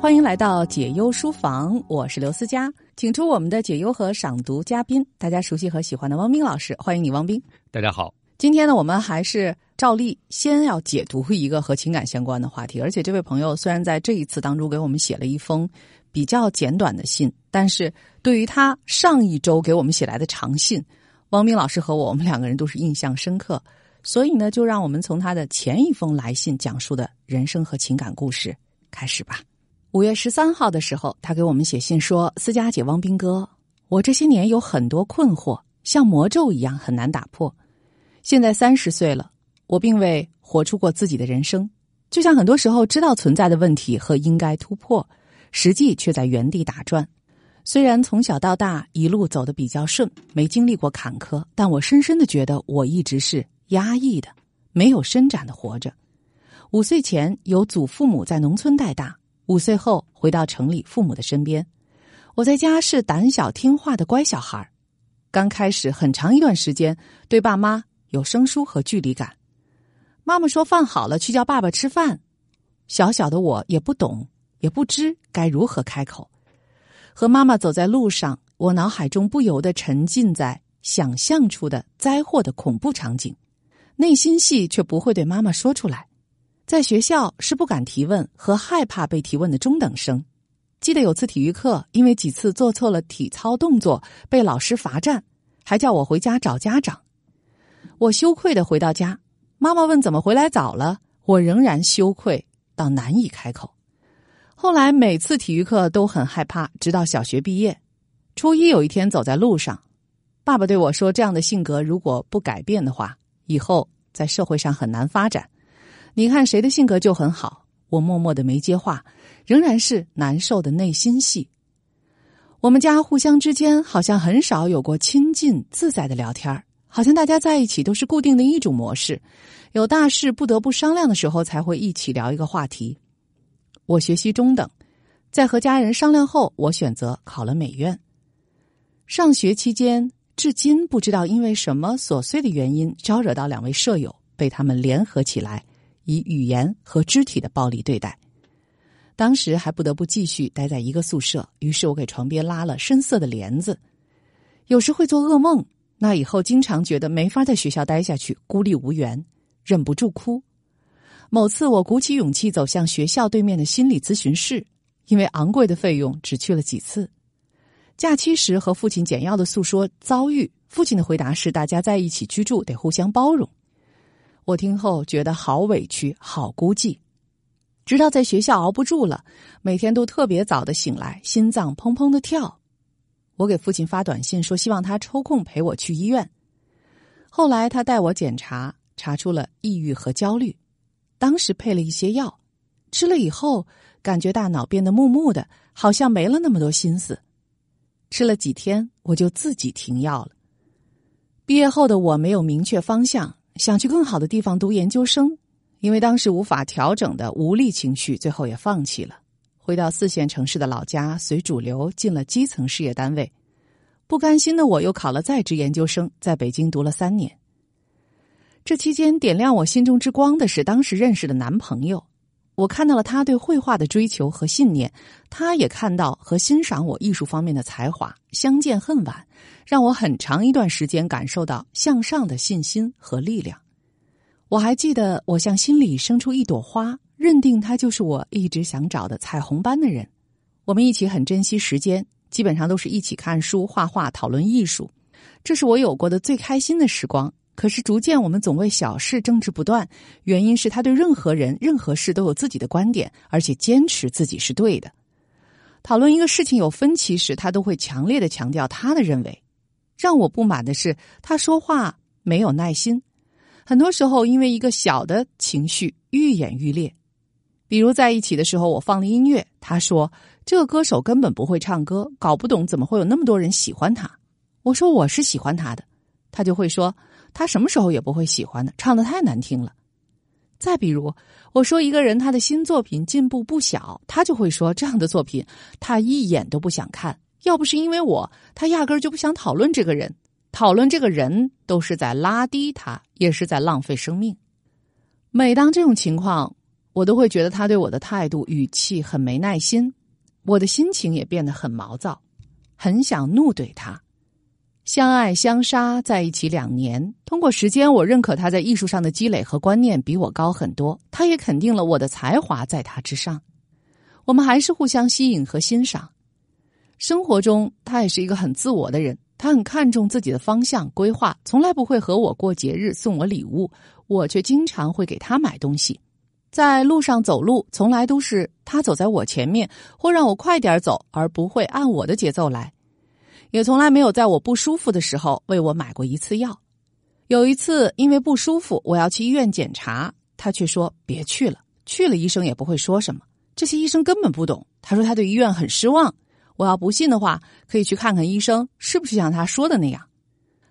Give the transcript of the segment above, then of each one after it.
欢迎来到解忧书房，我是刘思佳，请出我们的解忧和赏读嘉宾，大家熟悉和喜欢的汪斌老师，欢迎你，汪斌。大家好，今天呢，我们还是照例先要解读一个和情感相关的话题，而且这位朋友虽然在这一次当中给我们写了一封比较简短的信，但是对于他上一周给我们写来的长信，汪斌老师和我，我们两个人都是印象深刻，所以呢，就让我们从他的前一封来信讲述的人生和情感故事开始吧。五月十三号的时候，他给我们写信说：“思佳姐、汪斌哥，我这些年有很多困惑，像魔咒一样很难打破。现在三十岁了，我并未活出过自己的人生，就像很多时候知道存在的问题和应该突破，实际却在原地打转。虽然从小到大一路走得比较顺，没经历过坎坷，但我深深的觉得我一直是压抑的，没有伸展的活着。五岁前由祖父母在农村带大。”五岁后回到城里父母的身边，我在家是胆小听话的乖小孩刚开始很长一段时间对爸妈有生疏和距离感。妈妈说饭好了去叫爸爸吃饭，小小的我也不懂，也不知该如何开口。和妈妈走在路上，我脑海中不由得沉浸在想象出的灾祸的恐怖场景，内心戏却不会对妈妈说出来。在学校是不敢提问和害怕被提问的中等生。记得有次体育课，因为几次做错了体操动作被老师罚站，还叫我回家找家长。我羞愧的回到家，妈妈问怎么回来早了，我仍然羞愧到难以开口。后来每次体育课都很害怕，直到小学毕业。初一有一天走在路上，爸爸对我说：“这样的性格如果不改变的话，以后在社会上很难发展。”你看谁的性格就很好，我默默的没接话，仍然是难受的内心戏。我们家互相之间好像很少有过亲近自在的聊天好像大家在一起都是固定的一种模式，有大事不得不商量的时候才会一起聊一个话题。我学习中等，在和家人商量后，我选择考了美院。上学期间，至今不知道因为什么琐碎的原因招惹到两位舍友，被他们联合起来。以语言和肢体的暴力对待，当时还不得不继续待在一个宿舍。于是我给床边拉了深色的帘子，有时会做噩梦。那以后经常觉得没法在学校待下去，孤立无援，忍不住哭。某次我鼓起勇气走向学校对面的心理咨询室，因为昂贵的费用只去了几次。假期时和父亲简要的诉说遭遇，父亲的回答是：大家在一起居住得互相包容。我听后觉得好委屈，好孤寂。直到在学校熬不住了，每天都特别早的醒来，心脏砰砰的跳。我给父亲发短信说，希望他抽空陪我去医院。后来他带我检查，查出了抑郁和焦虑，当时配了一些药，吃了以后感觉大脑变得木木的，好像没了那么多心思。吃了几天，我就自己停药了。毕业后的我没有明确方向。想去更好的地方读研究生，因为当时无法调整的无力情绪，最后也放弃了。回到四线城市的老家，随主流进了基层事业单位。不甘心的我又考了在职研究生，在北京读了三年。这期间，点亮我心中之光的是当时认识的男朋友。我看到了他对绘画的追求和信念，他也看到和欣赏我艺术方面的才华。相见恨晚。让我很长一段时间感受到向上的信心和力量。我还记得，我向心里生出一朵花，认定他就是我一直想找的彩虹般的人。我们一起很珍惜时间，基本上都是一起看书、画画、讨论艺术，这是我有过的最开心的时光。可是逐渐，我们总为小事争执不断，原因是他对任何人、任何事都有自己的观点，而且坚持自己是对的。讨论一个事情有分歧时，他都会强烈的强调他的认为。让我不满的是，他说话没有耐心，很多时候因为一个小的情绪愈演愈烈。比如在一起的时候，我放了音乐，他说这个歌手根本不会唱歌，搞不懂怎么会有那么多人喜欢他。我说我是喜欢他的，他就会说他什么时候也不会喜欢的，唱的太难听了。再比如我说一个人他的新作品进步不小，他就会说这样的作品他一眼都不想看。要不是因为我，他压根儿就不想讨论这个人。讨论这个人都是在拉低他，也是在浪费生命。每当这种情况，我都会觉得他对我的态度、语气很没耐心，我的心情也变得很毛躁，很想怒怼他。相爱相杀在一起两年，通过时间，我认可他在艺术上的积累和观念比我高很多，他也肯定了我的才华在他之上。我们还是互相吸引和欣赏。生活中，他也是一个很自我的人，他很看重自己的方向规划，从来不会和我过节日送我礼物，我却经常会给他买东西。在路上走路，从来都是他走在我前面，或让我快点走，而不会按我的节奏来。也从来没有在我不舒服的时候为我买过一次药。有一次因为不舒服，我要去医院检查，他却说别去了，去了医生也不会说什么。这些医生根本不懂。他说他对医院很失望。我要不信的话，可以去看看医生是不是像他说的那样。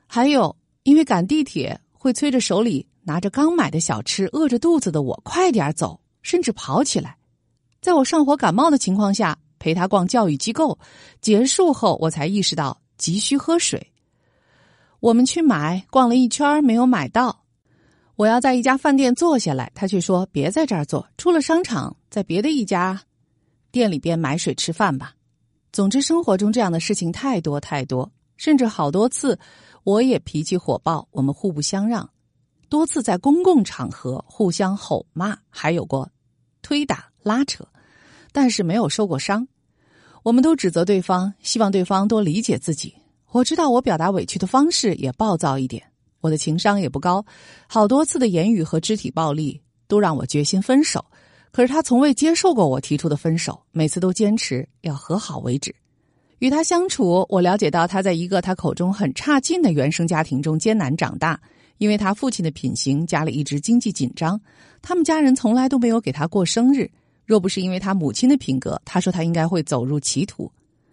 还有，因为赶地铁会催着手里拿着刚买的小吃，饿着肚子的我快点走，甚至跑起来。在我上火感冒的情况下。陪他逛教育机构，结束后我才意识到急需喝水。我们去买，逛了一圈没有买到。我要在一家饭店坐下来，他却说别在这儿坐，出了商场，在别的一家店里边买水吃饭吧。总之，生活中这样的事情太多太多，甚至好多次我也脾气火爆，我们互不相让，多次在公共场合互相吼骂，还有过推打拉扯。但是没有受过伤，我们都指责对方，希望对方多理解自己。我知道我表达委屈的方式也暴躁一点，我的情商也不高，好多次的言语和肢体暴力都让我决心分手。可是他从未接受过我提出的分手，每次都坚持要和好为止。与他相处，我了解到他在一个他口中很差劲的原生家庭中艰难长大，因为他父亲的品行，家里一直经济紧张，他们家人从来都没有给他过生日。若不是因为他母亲的品格，他说他应该会走入歧途。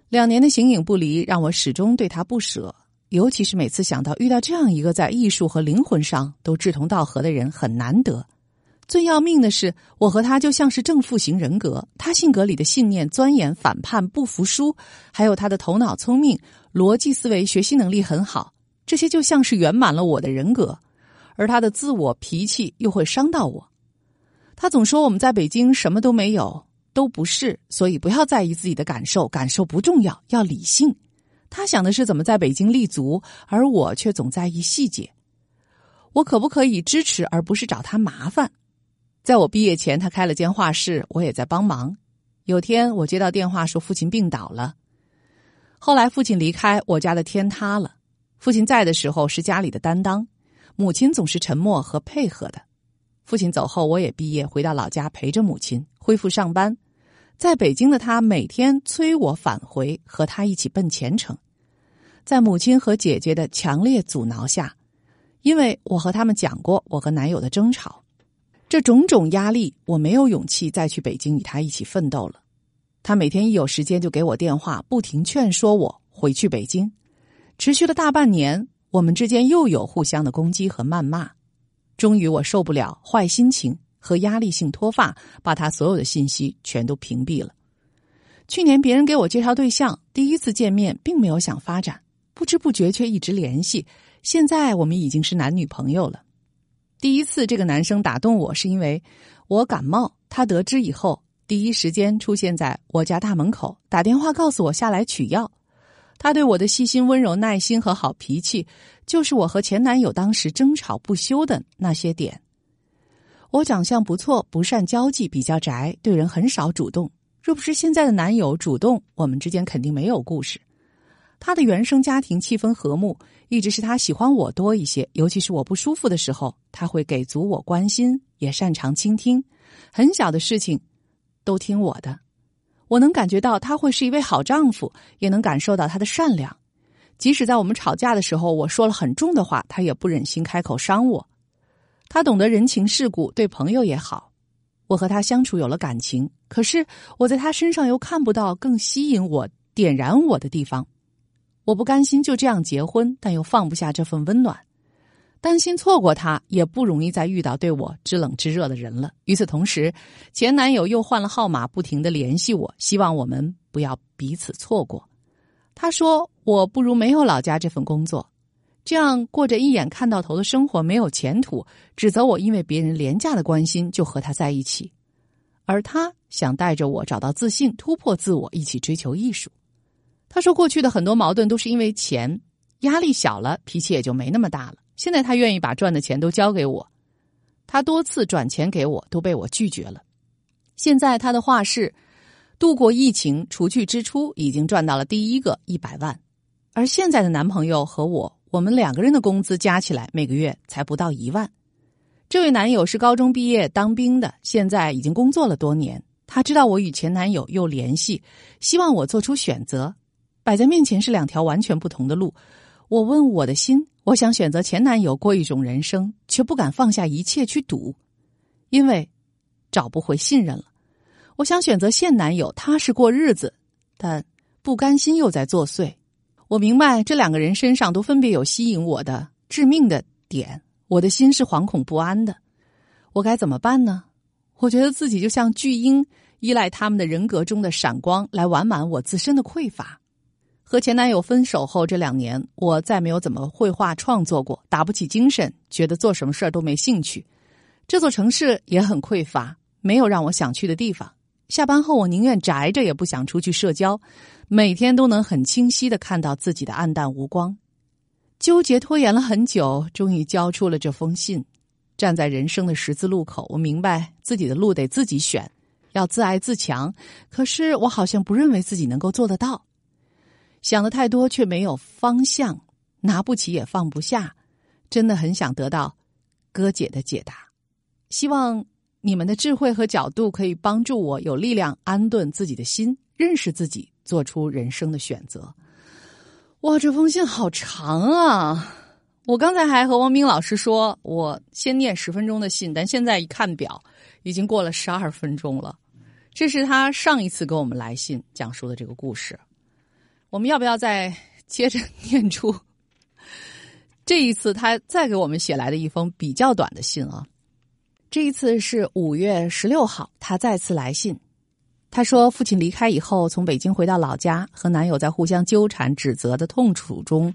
两年的形影不离，让我始终对他不舍。尤其是每次想到遇到这样一个在艺术和灵魂上都志同道合的人，很难得。最要命的是，我和他就像是正负型人格。他性格里的信念、钻研、反叛、不服输，还有他的头脑聪明、逻辑思维、学习能力很好，这些就像是圆满了我的人格。而他的自我脾气又会伤到我。他总说我们在北京什么都没有，都不是，所以不要在意自己的感受，感受不重要，要理性。他想的是怎么在北京立足，而我却总在意细节。我可不可以支持，而不是找他麻烦？在我毕业前，他开了间画室，我也在帮忙。有天我接到电话说父亲病倒了，后来父亲离开，我家的天塌了。父亲在的时候是家里的担当，母亲总是沉默和配合的。父亲走后，我也毕业回到老家陪着母亲恢复上班。在北京的他每天催我返回，和他一起奔前程。在母亲和姐姐的强烈阻挠下，因为我和他们讲过我和男友的争吵，这种种压力，我没有勇气再去北京与他一起奋斗了。他每天一有时间就给我电话，不停劝说我回去北京。持续了大半年，我们之间又有互相的攻击和谩骂。终于，我受不了坏心情和压力性脱发，把他所有的信息全都屏蔽了。去年别人给我介绍对象，第一次见面并没有想发展，不知不觉却一直联系。现在我们已经是男女朋友了。第一次这个男生打动我，是因为我感冒，他得知以后，第一时间出现在我家大门口，打电话告诉我下来取药。他对我的细心、温柔、耐心和好脾气，就是我和前男友当时争吵不休的那些点。我长相不错，不善交际，比较宅，对人很少主动。若不是现在的男友主动，我们之间肯定没有故事。他的原生家庭气氛和睦，一直是他喜欢我多一些。尤其是我不舒服的时候，他会给足我关心，也擅长倾听，很小的事情都听我的。我能感觉到他会是一位好丈夫，也能感受到他的善良。即使在我们吵架的时候，我说了很重的话，他也不忍心开口伤我。他懂得人情世故，对朋友也好。我和他相处有了感情，可是我在他身上又看不到更吸引我、点燃我的地方。我不甘心就这样结婚，但又放不下这份温暖。担心错过他，也不容易再遇到对我知冷知热的人了。与此同时，前男友又换了号码，不停的联系我，希望我们不要彼此错过。他说：“我不如没有老家这份工作，这样过着一眼看到头的生活没有前途。”指责我因为别人廉价的关心就和他在一起。而他想带着我找到自信，突破自我，一起追求艺术。他说，过去的很多矛盾都是因为钱，压力小了，脾气也就没那么大了。现在他愿意把赚的钱都交给我，他多次转钱给我都被我拒绝了。现在他的画室度过疫情，除去支出，已经赚到了第一个一百万。而现在的男朋友和我，我们两个人的工资加起来每个月才不到一万。这位男友是高中毕业当兵的，现在已经工作了多年。他知道我与前男友又联系，希望我做出选择。摆在面前是两条完全不同的路。我问我的心，我想选择前男友过一种人生，却不敢放下一切去赌，因为找不回信任了。我想选择现男友，踏实过日子，但不甘心又在作祟。我明白这两个人身上都分别有吸引我的致命的点，我的心是惶恐不安的。我该怎么办呢？我觉得自己就像巨婴，依赖他们的人格中的闪光来完满我自身的匮乏。和前男友分手后这两年，我再没有怎么绘画创作过，打不起精神，觉得做什么事儿都没兴趣。这座城市也很匮乏，没有让我想去的地方。下班后，我宁愿宅着，也不想出去社交。每天都能很清晰的看到自己的暗淡无光，纠结拖延了很久，终于交出了这封信。站在人生的十字路口，我明白自己的路得自己选，要自爱自强。可是我好像不认为自己能够做得到，想的太多却没有方向，拿不起也放不下，真的很想得到哥姐的解答。希望你们的智慧和角度可以帮助我有力量安顿自己的心，认识自己。做出人生的选择。哇，这封信好长啊！我刚才还和王明老师说，我先念十分钟的信，但现在一看表，已经过了十二分钟了。这是他上一次给我们来信讲述的这个故事。我们要不要再接着念出这一次他再给我们写来的一封比较短的信啊？这一次是五月十六号，他再次来信。他说：“父亲离开以后，从北京回到老家，和男友在互相纠缠、指责的痛楚中，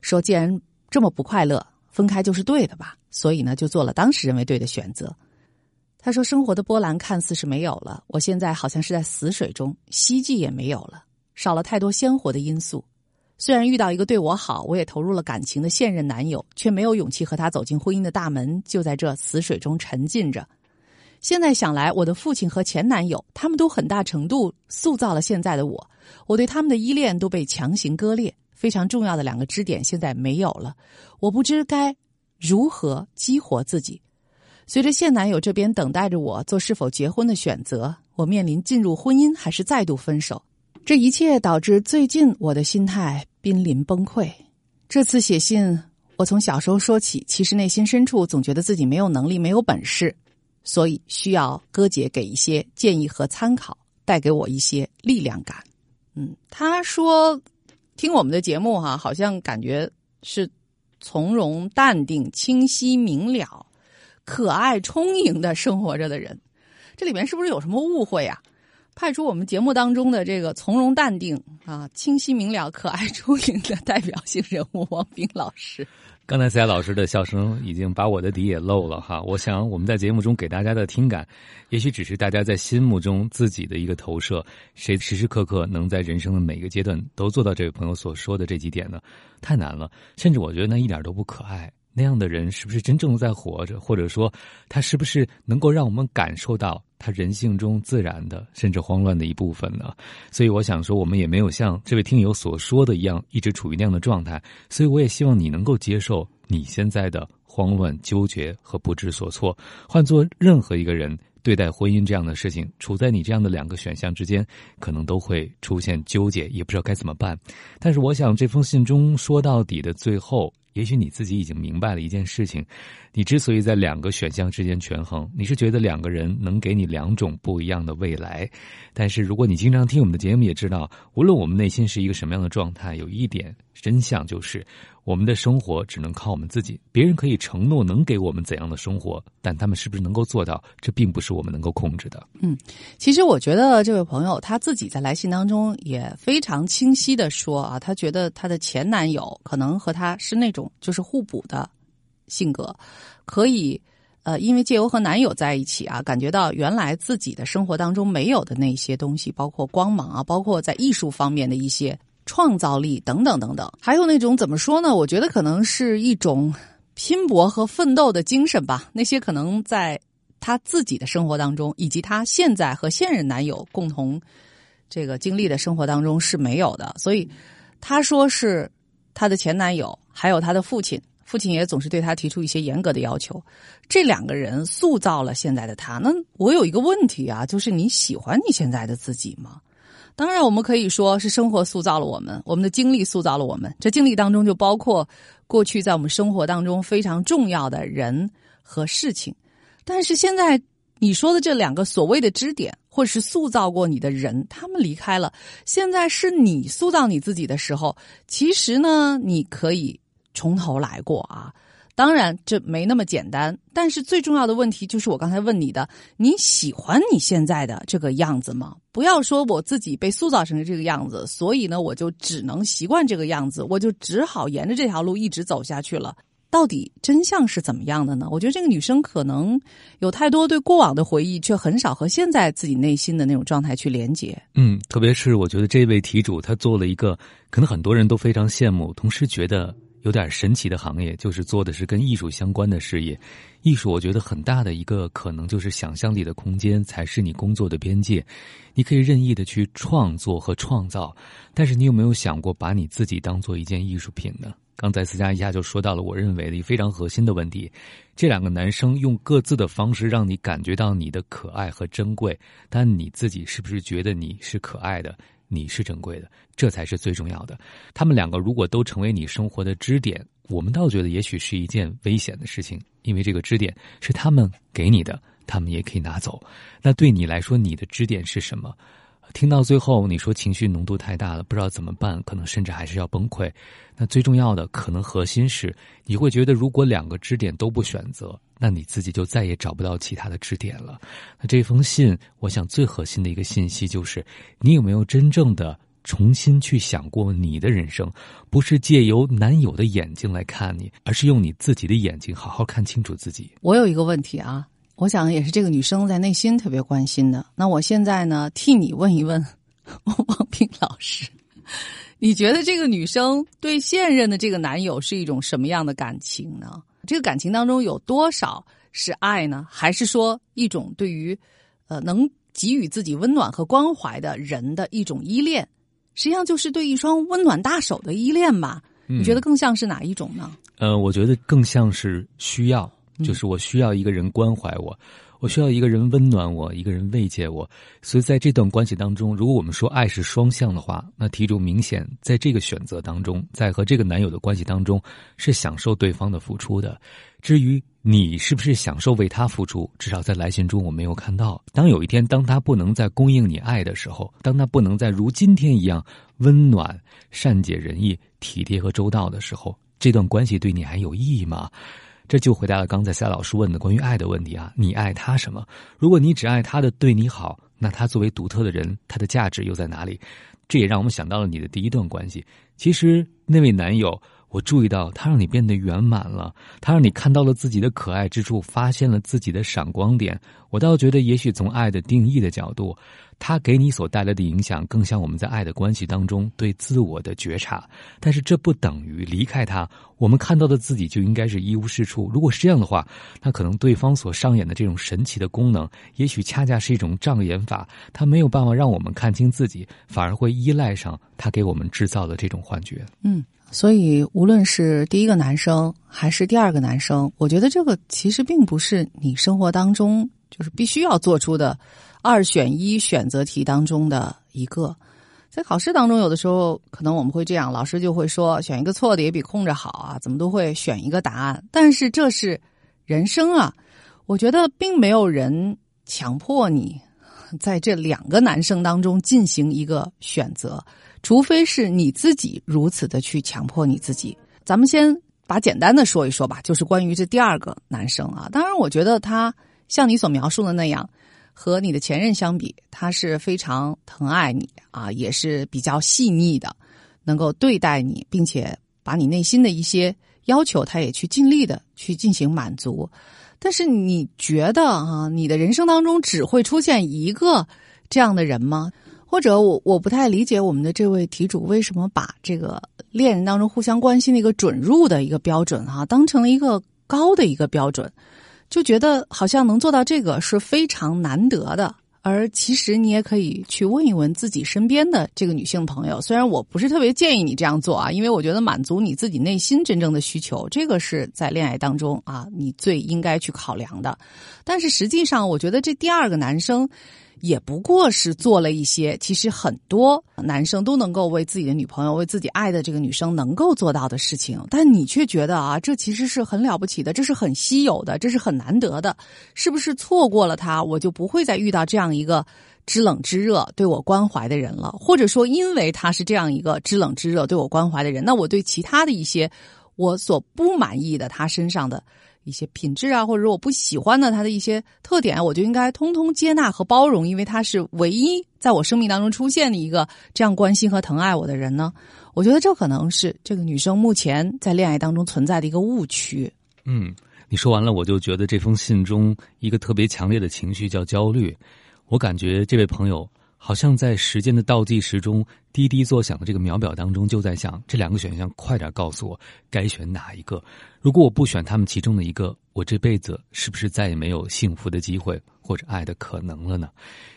说既然这么不快乐，分开就是对的吧？所以呢，就做了当时认为对的选择。”他说：“生活的波澜看似是没有了，我现在好像是在死水中，希冀也没有了，少了太多鲜活的因素。虽然遇到一个对我好，我也投入了感情的现任男友，却没有勇气和他走进婚姻的大门，就在这死水中沉浸着。”现在想来，我的父亲和前男友，他们都很大程度塑造了现在的我。我对他们的依恋都被强行割裂，非常重要的两个支点现在没有了。我不知该如何激活自己。随着现男友这边等待着我做是否结婚的选择，我面临进入婚姻还是再度分手。这一切导致最近我的心态濒临崩溃。这次写信，我从小时候说起，其实内心深处总觉得自己没有能力、没有本事。所以需要哥姐给一些建议和参考，带给我一些力量感。嗯，他说听我们的节目哈，好像感觉是从容淡定、清晰明了、可爱充盈的生活着的人。这里面是不是有什么误会啊？派出我们节目当中的这个从容淡定啊、清晰明了、可爱充盈的代表性人物王斌老师。刚才赛老师的笑声已经把我的底也漏了哈。我想我们在节目中给大家的听感，也许只是大家在心目中自己的一个投射。谁时时刻刻能在人生的每个阶段都做到这位朋友所说的这几点呢？太难了，甚至我觉得那一点都不可爱。那样的人是不是真正在活着？或者说，他是不是能够让我们感受到？他人性中自然的，甚至慌乱的一部分呢？所以我想说，我们也没有像这位听友所说的一样，一直处于那样的状态。所以我也希望你能够接受你现在的慌乱、纠结和不知所措。换做任何一个人对待婚姻这样的事情，处在你这样的两个选项之间，可能都会出现纠结，也不知道该怎么办。但是我想，这封信中说到底的最后。也许你自己已经明白了一件事情，你之所以在两个选项之间权衡，你是觉得两个人能给你两种不一样的未来。但是如果你经常听我们的节目，也知道，无论我们内心是一个什么样的状态，有一点真相就是。我们的生活只能靠我们自己，别人可以承诺能给我们怎样的生活，但他们是不是能够做到，这并不是我们能够控制的。嗯，其实我觉得这位朋友他自己在来信当中也非常清晰的说啊，他觉得他的前男友可能和他是那种就是互补的性格，可以呃，因为借由和男友在一起啊，感觉到原来自己的生活当中没有的那些东西，包括光芒啊，包括在艺术方面的一些创造力等等等等，还有那种怎么说呢？我觉得可能是一种拼搏和奋斗的精神吧。那些可能在他自己的生活当中，以及他现在和现任男友共同这个经历的生活当中是没有的。所以他说是他的前男友，还有他的父亲。父亲也总是对他提出一些严格的要求，这两个人塑造了现在的他。那我有一个问题啊，就是你喜欢你现在的自己吗？当然，我们可以说是生活塑造了我们，我们的经历塑造了我们。这经历当中就包括过去在我们生活当中非常重要的人和事情。但是现在你说的这两个所谓的支点，或是塑造过你的人，他们离开了，现在是你塑造你自己的时候。其实呢，你可以。从头来过啊！当然这没那么简单，但是最重要的问题就是我刚才问你的：你喜欢你现在的这个样子吗？不要说我自己被塑造成这个样子，所以呢，我就只能习惯这个样子，我就只好沿着这条路一直走下去了。到底真相是怎么样的呢？我觉得这个女生可能有太多对过往的回忆，却很少和现在自己内心的那种状态去连接。嗯，特别是我觉得这位题主他做了一个可能很多人都非常羡慕，同时觉得。有点神奇的行业，就是做的是跟艺术相关的事业。艺术，我觉得很大的一个可能就是想象力的空间才是你工作的边界。你可以任意的去创作和创造，但是你有没有想过把你自己当做一件艺术品呢？刚才思佳一下就说到了我认为的非常核心的问题：这两个男生用各自的方式让你感觉到你的可爱和珍贵，但你自己是不是觉得你是可爱的？你是珍贵的，这才是最重要的。他们两个如果都成为你生活的支点，我们倒觉得也许是一件危险的事情，因为这个支点是他们给你的，他们也可以拿走。那对你来说，你的支点是什么？听到最后，你说情绪浓度太大了，不知道怎么办，可能甚至还是要崩溃。那最重要的，可能核心是你会觉得，如果两个支点都不选择，那你自己就再也找不到其他的支点了。那这封信，我想最核心的一个信息就是，你有没有真正的重新去想过你的人生？不是借由男友的眼睛来看你，而是用你自己的眼睛好好看清楚自己。我有一个问题啊。我想也是这个女生在内心特别关心的。那我现在呢，替你问一问，王平老师，你觉得这个女生对现任的这个男友是一种什么样的感情呢？这个感情当中有多少是爱呢？还是说一种对于呃能给予自己温暖和关怀的人的一种依恋？实际上就是对一双温暖大手的依恋吧？你觉得更像是哪一种呢？呃，我觉得更像是需要。就是我需要一个人关怀我，我需要一个人温暖我，一个人慰藉我。所以在这段关系当中，如果我们说爱是双向的话，那题主明显在这个选择当中，在和这个男友的关系当中是享受对方的付出的。至于你是不是享受为他付出，至少在来信中我没有看到。当有一天当他不能再供应你爱的时候，当他不能再如今天一样温暖、善解人意、体贴和周到的时候，这段关系对你还有意义吗？这就回答了刚才夏老师问的关于爱的问题啊，你爱他什么？如果你只爱他的对你好，那他作为独特的人，他的价值又在哪里？这也让我们想到了你的第一段关系。其实那位男友，我注意到他让你变得圆满了，他让你看到了自己的可爱之处，发现了自己的闪光点。我倒觉得，也许从爱的定义的角度。他给你所带来的影响，更像我们在爱的关系当中对自我的觉察。但是这不等于离开他，我们看到的自己就应该是一无是处。如果是这样的话，那可能对方所上演的这种神奇的功能，也许恰恰是一种障眼法，他没有办法让我们看清自己，反而会依赖上他给我们制造的这种幻觉。嗯，所以无论是第一个男生还是第二个男生，我觉得这个其实并不是你生活当中就是必须要做出的。二选一选择题当中的一个，在考试当中，有的时候可能我们会这样，老师就会说选一个错的也比空着好啊，怎么都会选一个答案。但是这是人生啊，我觉得并没有人强迫你在这两个男生当中进行一个选择，除非是你自己如此的去强迫你自己。咱们先把简单的说一说吧，就是关于这第二个男生啊，当然我觉得他像你所描述的那样。和你的前任相比，他是非常疼爱你啊，也是比较细腻的，能够对待你，并且把你内心的一些要求，他也去尽力的去进行满足。但是你觉得啊，你的人生当中只会出现一个这样的人吗？或者我我不太理解我们的这位题主为什么把这个恋人当中互相关心的一个准入的一个标准哈，当成了一个高的一个标准，就觉得好像能做到这个是非常难得的。而其实你也可以去问一问自己身边的这个女性朋友，虽然我不是特别建议你这样做啊，因为我觉得满足你自己内心真正的需求，这个是在恋爱当中啊你最应该去考量的。但是实际上，我觉得这第二个男生。也不过是做了一些，其实很多男生都能够为自己的女朋友、为自己爱的这个女生能够做到的事情，但你却觉得啊，这其实是很了不起的，这是很稀有的，这是很难得的，是不是错过了他，我就不会再遇到这样一个知冷知热、对我关怀的人了？或者说，因为他是这样一个知冷知热、对我关怀的人，那我对其他的一些我所不满意的他身上的。一些品质啊，或者说我不喜欢的他的一些特点，我就应该通通接纳和包容，因为他是唯一在我生命当中出现的一个这样关心和疼爱我的人呢。我觉得这可能是这个女生目前在恋爱当中存在的一个误区。嗯，你说完了，我就觉得这封信中一个特别强烈的情绪叫焦虑。我感觉这位朋友。好像在时间的倒计时中，滴滴作响的这个秒表当中，就在想这两个选项，快点告诉我该选哪一个。如果我不选他们其中的一个，我这辈子是不是再也没有幸福的机会或者爱的可能了呢？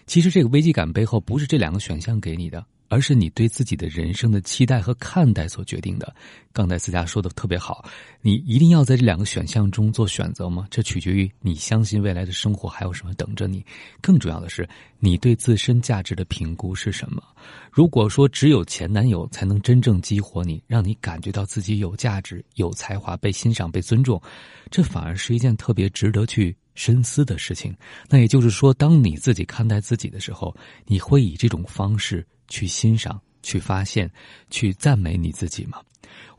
其实这个危机感背后，不是这两个选项给你的。而是你对自己的人生的期待和看待所决定的。刚才思佳说的特别好，你一定要在这两个选项中做选择吗？这取决于你相信未来的生活还有什么等着你。更重要的是，你对自身价值的评估是什么？如果说只有前男友才能真正激活你，让你感觉到自己有价值、有才华、被欣赏、被尊重，这反而是一件特别值得去。深思的事情，那也就是说，当你自己看待自己的时候，你会以这种方式去欣赏、去发现、去赞美你自己吗？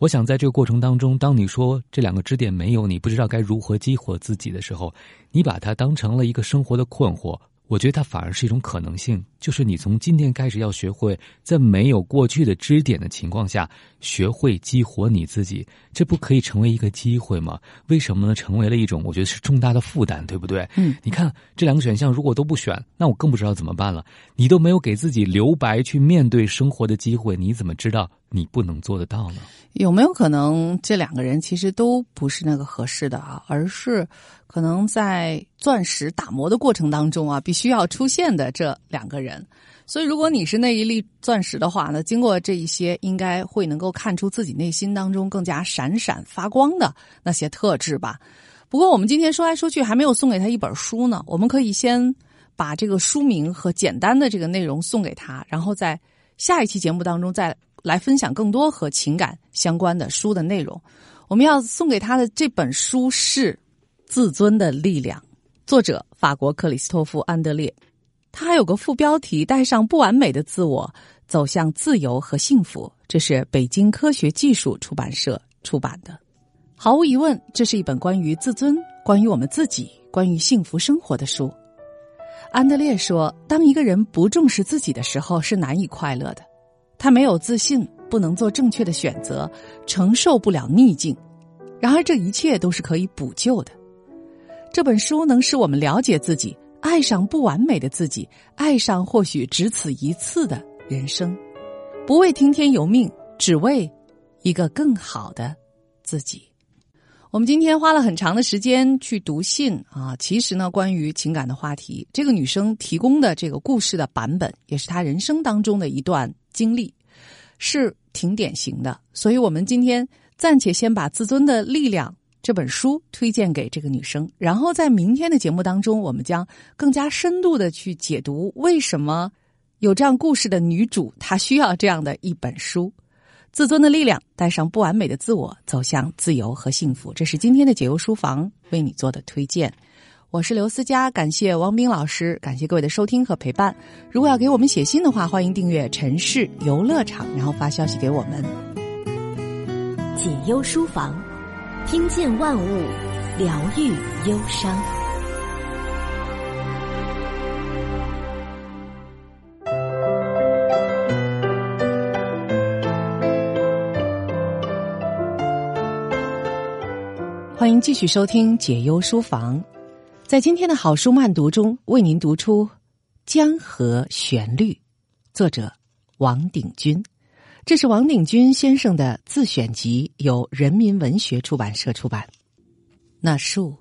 我想在这个过程当中，当你说这两个支点没有，你不知道该如何激活自己的时候，你把它当成了一个生活的困惑。我觉得它反而是一种可能性，就是你从今天开始要学会，在没有过去的支点的情况下，学会激活你自己。这不可以成为一个机会吗？为什么呢？成为了一种我觉得是重大的负担，对不对？嗯，你看这两个选项，如果都不选，那我更不知道怎么办了。你都没有给自己留白去面对生活的机会，你怎么知道？你不能做得到呢？有没有可能这两个人其实都不是那个合适的啊？而是可能在钻石打磨的过程当中啊，必须要出现的这两个人。所以，如果你是那一粒钻石的话呢，经过这一些，应该会能够看出自己内心当中更加闪闪发光的那些特质吧。不过，我们今天说来说去还没有送给他一本书呢。我们可以先把这个书名和简单的这个内容送给他，然后在下一期节目当中再。来分享更多和情感相关的书的内容。我们要送给他的这本书是《自尊的力量》，作者法国克里斯托夫·安德烈。他还有个副标题：“带上不完美的自我，走向自由和幸福。”这是北京科学技术出版社出版的。毫无疑问，这是一本关于自尊、关于我们自己、关于幸福生活的书。安德烈说：“当一个人不重视自己的时候，是难以快乐的。”他没有自信，不能做正确的选择，承受不了逆境。然而，这一切都是可以补救的。这本书能使我们了解自己，爱上不完美的自己，爱上或许只此一次的人生，不为听天由命，只为一个更好的自己。我们今天花了很长的时间去读信啊，其实呢，关于情感的话题，这个女生提供的这个故事的版本，也是她人生当中的一段。经历是挺典型的，所以我们今天暂且先把《自尊的力量》这本书推荐给这个女生，然后在明天的节目当中，我们将更加深度的去解读为什么有这样故事的女主她需要这样的一本书，《自尊的力量》，带上不完美的自我，走向自由和幸福。这是今天的解忧书房为你做的推荐。我是刘思佳，感谢王斌老师，感谢各位的收听和陪伴。如果要给我们写信的话，欢迎订阅“城市游乐场”，然后发消息给我们。解忧书房，听见万物，疗愈忧伤。欢迎继续收听解忧书房。在今天的好书慢读中，为您读出《江河旋律》，作者王鼎钧。这是王鼎钧先生的自选集，由人民文学出版社出版。那树，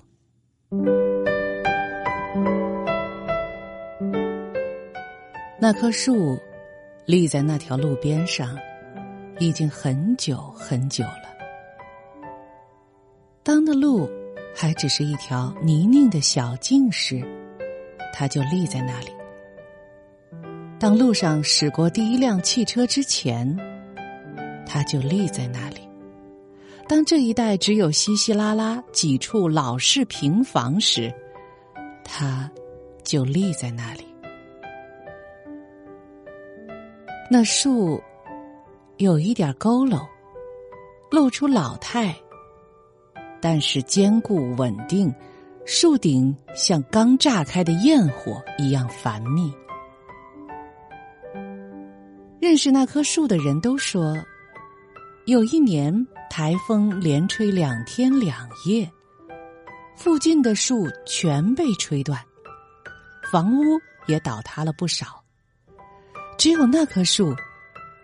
那棵树，立在那条路边上，已经很久很久了。当那路。还只是一条泥泞的小径时，它就立在那里。当路上驶过第一辆汽车之前，它就立在那里。当这一带只有稀稀拉拉几处老式平房时，它就立在那里。那树有一点佝偻，露出老态。但是坚固稳定，树顶像刚炸开的焰火一样繁密。认识那棵树的人都说，有一年台风连吹两天两夜，附近的树全被吹断，房屋也倒塌了不少，只有那棵树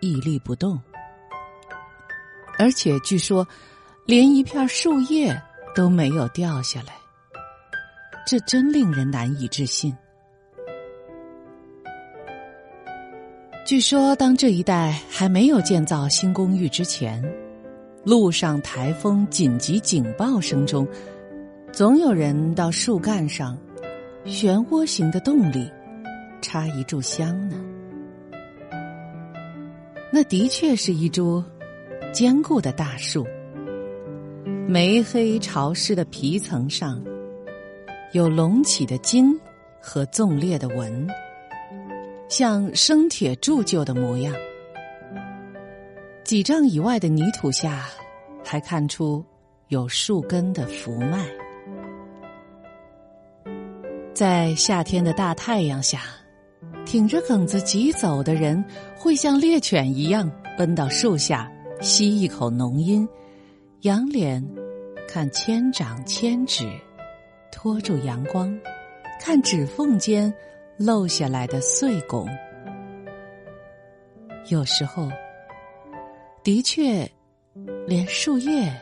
屹立不动，而且据说。连一片树叶都没有掉下来，这真令人难以置信。据说，当这一带还没有建造新公寓之前，路上台风紧急警报声中，总有人到树干上漩涡形的洞里插一炷香呢。那的确是一株坚固的大树。煤黑潮湿的皮层上，有隆起的筋和纵裂的纹，像生铁铸就的模样。几丈以外的泥土下，还看出有树根的浮脉。在夏天的大太阳下，挺着梗子疾走的人，会像猎犬一样奔到树下，吸一口浓荫。仰脸看千掌千指，托住阳光，看指缝间漏下来的碎拱。有时候，的确，连树叶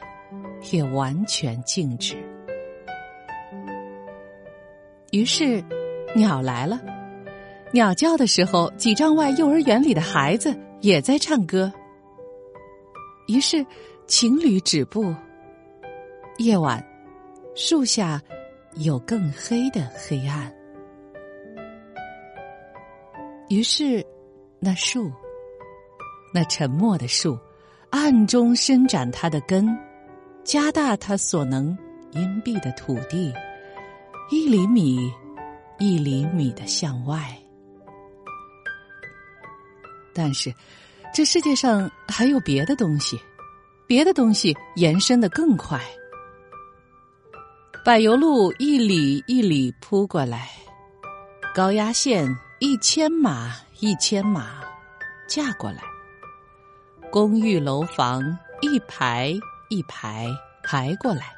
也完全静止。于是，鸟来了。鸟叫的时候，几丈外幼儿园里的孩子也在唱歌。于是。情侣止步。夜晚，树下有更黑的黑暗。于是，那树，那沉默的树，暗中伸展它的根，加大它所能荫蔽的土地，一厘米，一厘米的向外。但是，这世界上还有别的东西。别的东西延伸的更快，柏油路一里一里铺过来，高压线一千码一千码架过来，公寓楼房一排一排排过来，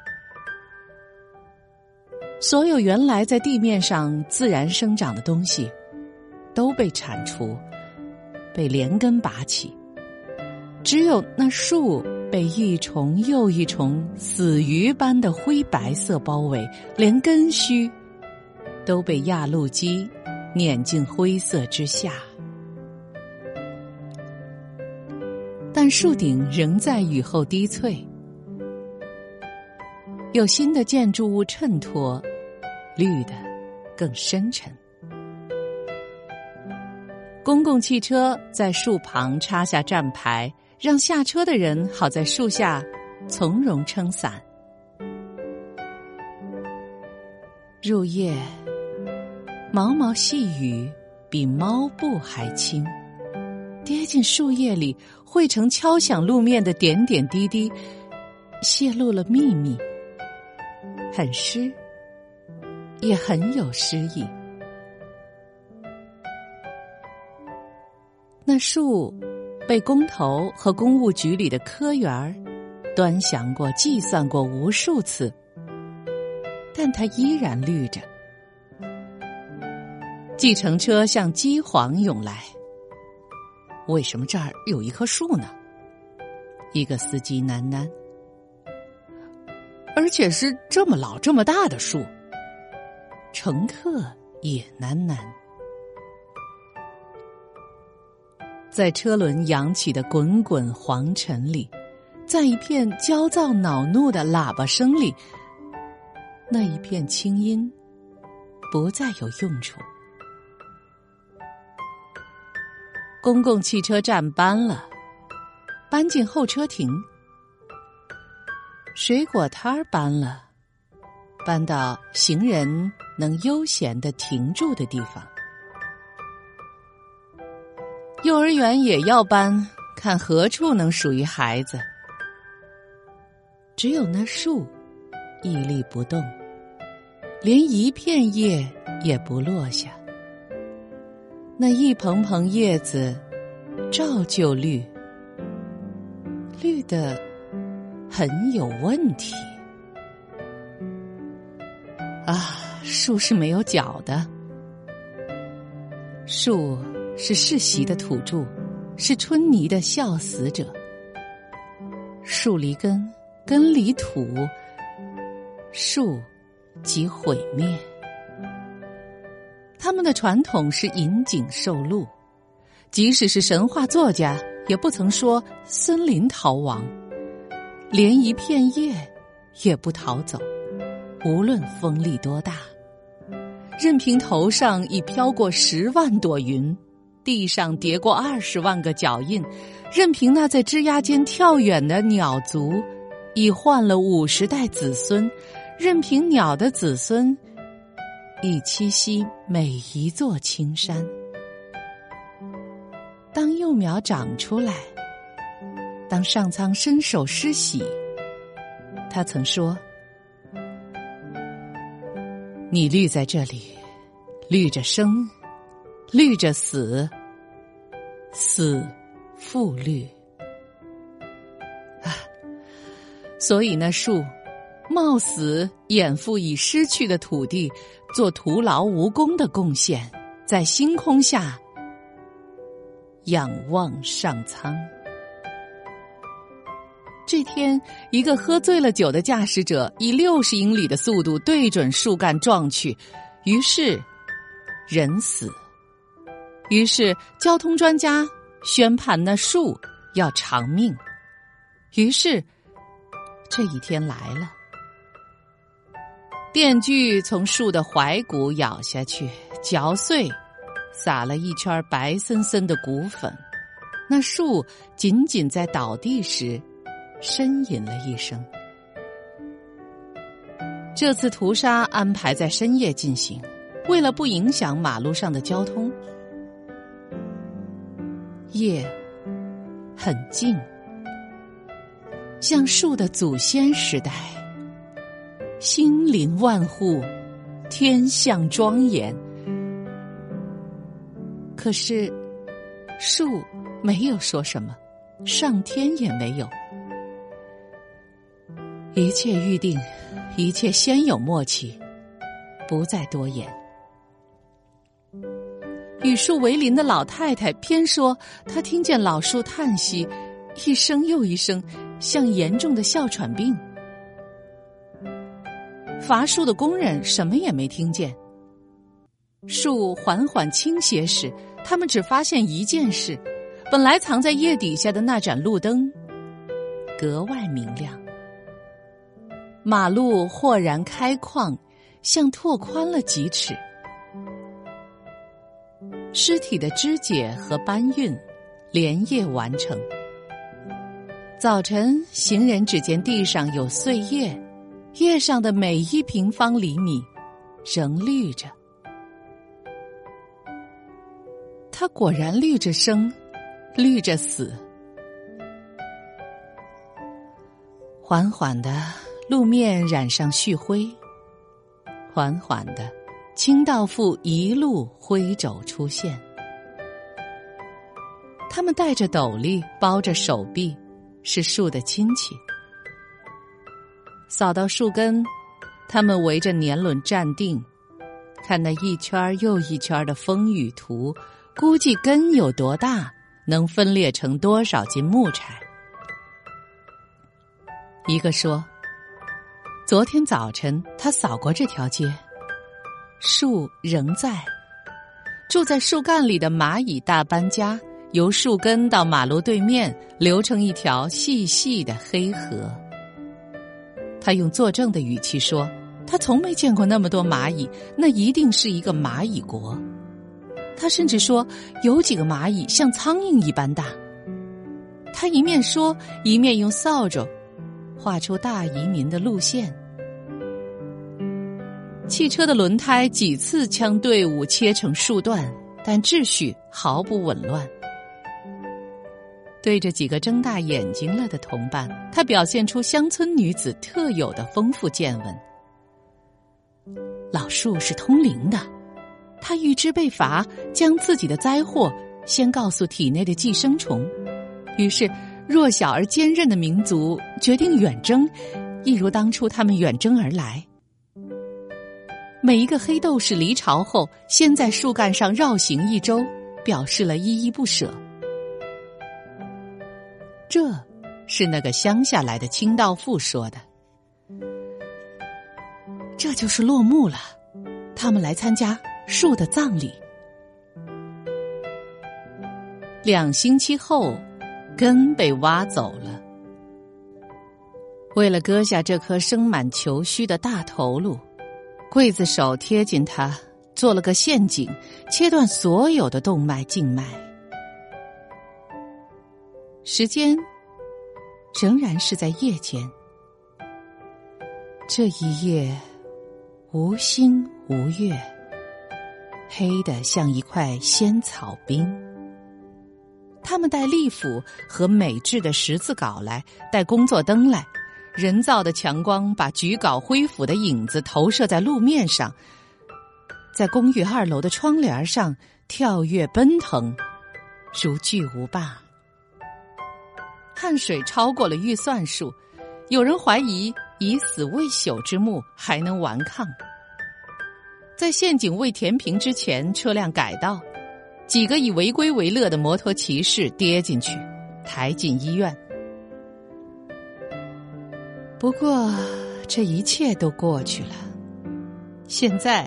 所有原来在地面上自然生长的东西都被铲除，被连根拔起，只有那树。被一重又一重死鱼般的灰白色包围，连根须都被压路机碾进灰色之下。但树顶仍在雨后低翠，有新的建筑物衬托，绿的更深沉。公共汽车在树旁插下站牌。让下车的人好在树下从容撑伞。入夜，毛毛细雨比猫步还轻，跌进树叶里，汇成敲响路面的点点滴滴，泄露了秘密。很湿，也很有诗意。那树。被工头和公务局里的科员儿端详过、计算过无数次，但它依然绿着，计程车向机皇涌来。为什么这儿有一棵树呢？一个司机喃喃。而且是这么老、这么大的树。乘客也喃喃。在车轮扬起的滚滚黄尘里，在一片焦躁恼怒的喇叭声里，那一片清音不再有用处。公共汽车站搬了，搬进候车亭。水果摊儿搬了，搬到行人能悠闲的停住的地方。幼儿园也要搬，看何处能属于孩子。只有那树屹立不动，连一片叶也不落下。那一蓬蓬叶子，照旧绿，绿的很有问题。啊，树是没有脚的，树是世袭的土著，是春泥的笑死者。树离根，根离土，树即毁灭。他们的传统是引颈受戮，即使是神话作家，也不曾说森林逃亡，连一片叶也不逃走，无论风力多大，任凭头上已飘过十万朵云，地上叠过二十万个脚印，任凭那在枝桠间跳远的鸟族已换了五十代子孙，任凭鸟的子孙。以栖息每一座青山。当幼苗长出来，当上苍伸手施洗，他曾说：“你绿在这里，绿着生，绿着死，死复绿。”啊，所以那树。冒死掩覆已失去的土地，做徒劳无功的贡献，在星空下仰望上苍。这天，一个喝醉了酒的驾驶者以六十英里的速度对准树干撞去，于是人死。于是，交通专家宣判那树要偿命。于是，这一天来了。电锯从树的踝骨咬下去，嚼碎，撒了一圈白森森的骨粉。那树仅仅在倒地时，呻吟了一声。这次屠杀安排在深夜进行，为了不影响马路上的交通。夜很静，像树的祖先时代。星林万户，天象庄严。可是，树没有说什么，上天也没有。一切预定，一切先有默契，不再多言。与树为邻的老太太偏说，她听见老树叹息，一声又一声，像严重的哮喘病。伐树的工人什么也没听见。树缓缓倾斜时，他们只发现一件事：本来藏在叶底下的那盏路灯格外明亮。马路豁然开旷，像拓宽了几尺。尸体的肢解和搬运连夜完成。早晨，行人只见地上有碎叶。叶上的每一平方厘米，仍绿着。它果然绿着生，绿着死。缓缓的，路面染上絮灰；缓缓的，清道夫一路挥肘出现。他们戴着斗笠，包着手臂，是树的亲戚。扫到树根，他们围着年轮站定，看那一圈又一圈的风雨图，估计根有多大，能分裂成多少斤木柴。一个说：“昨天早晨他扫过这条街，树仍在。住在树干里的蚂蚁大搬家，由树根到马路对面，流成一条细细的黑河。”他用作证的语气说。他从没见过那么多蚂蚁，那一定是一个蚂蚁国。他甚至说有几个蚂蚁像苍蝇一般大。他一面说，一面用扫帚画出大移民的路线。汽车的轮胎几次将队伍切成数段，但秩序毫不紊乱。对着几个睁大眼睛了的同伴，他表现出乡村女子特有的丰富见闻。老树是通灵的，他预知被罚，将自己的灾祸先告诉体内的寄生虫。于是，弱小而坚韧的民族决定远征，一如当初他们远征而来。每一个黑斗士离巢后，先在树干上绕行一周，表示了依依不舍。这是那个乡下来的清道夫说的。这就是落幕了，他们来参加树的葬礼。两星期后，根被挖走了。为了割下这颗生满球须的大头颅，刽子手贴近它，做了个陷阱，切断所有的动脉静脉。时间仍然是在夜间，这一夜。无星无月，黑的像一块仙草冰。他们带利斧和美制的十字镐来，带工作灯来。人造的强光把举镐挥斧的影子投射在路面上，在公寓二楼的窗帘上跳跃奔腾，如巨无霸。汗水超过了预算数，有人怀疑。以死未朽之木还能顽抗，在陷阱未填平之前，车辆改道，几个以违规为乐的摩托骑士跌进去，抬进医院。不过这一切都过去了，现在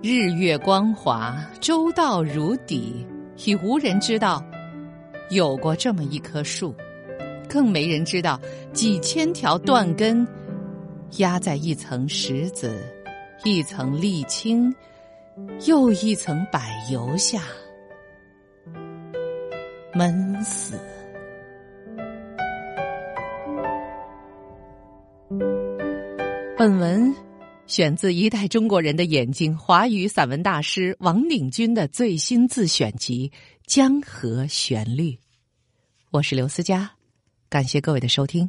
日月光华，周到如砥，已无人知道有过这么一棵树，更没人知道几千条断根。压在一层石子、一层沥青、又一层柏油下，闷死。本文选自一代中国人的眼睛华语散文大师王鼎钧的最新自选集《江河旋律》。我是刘思佳，感谢各位的收听。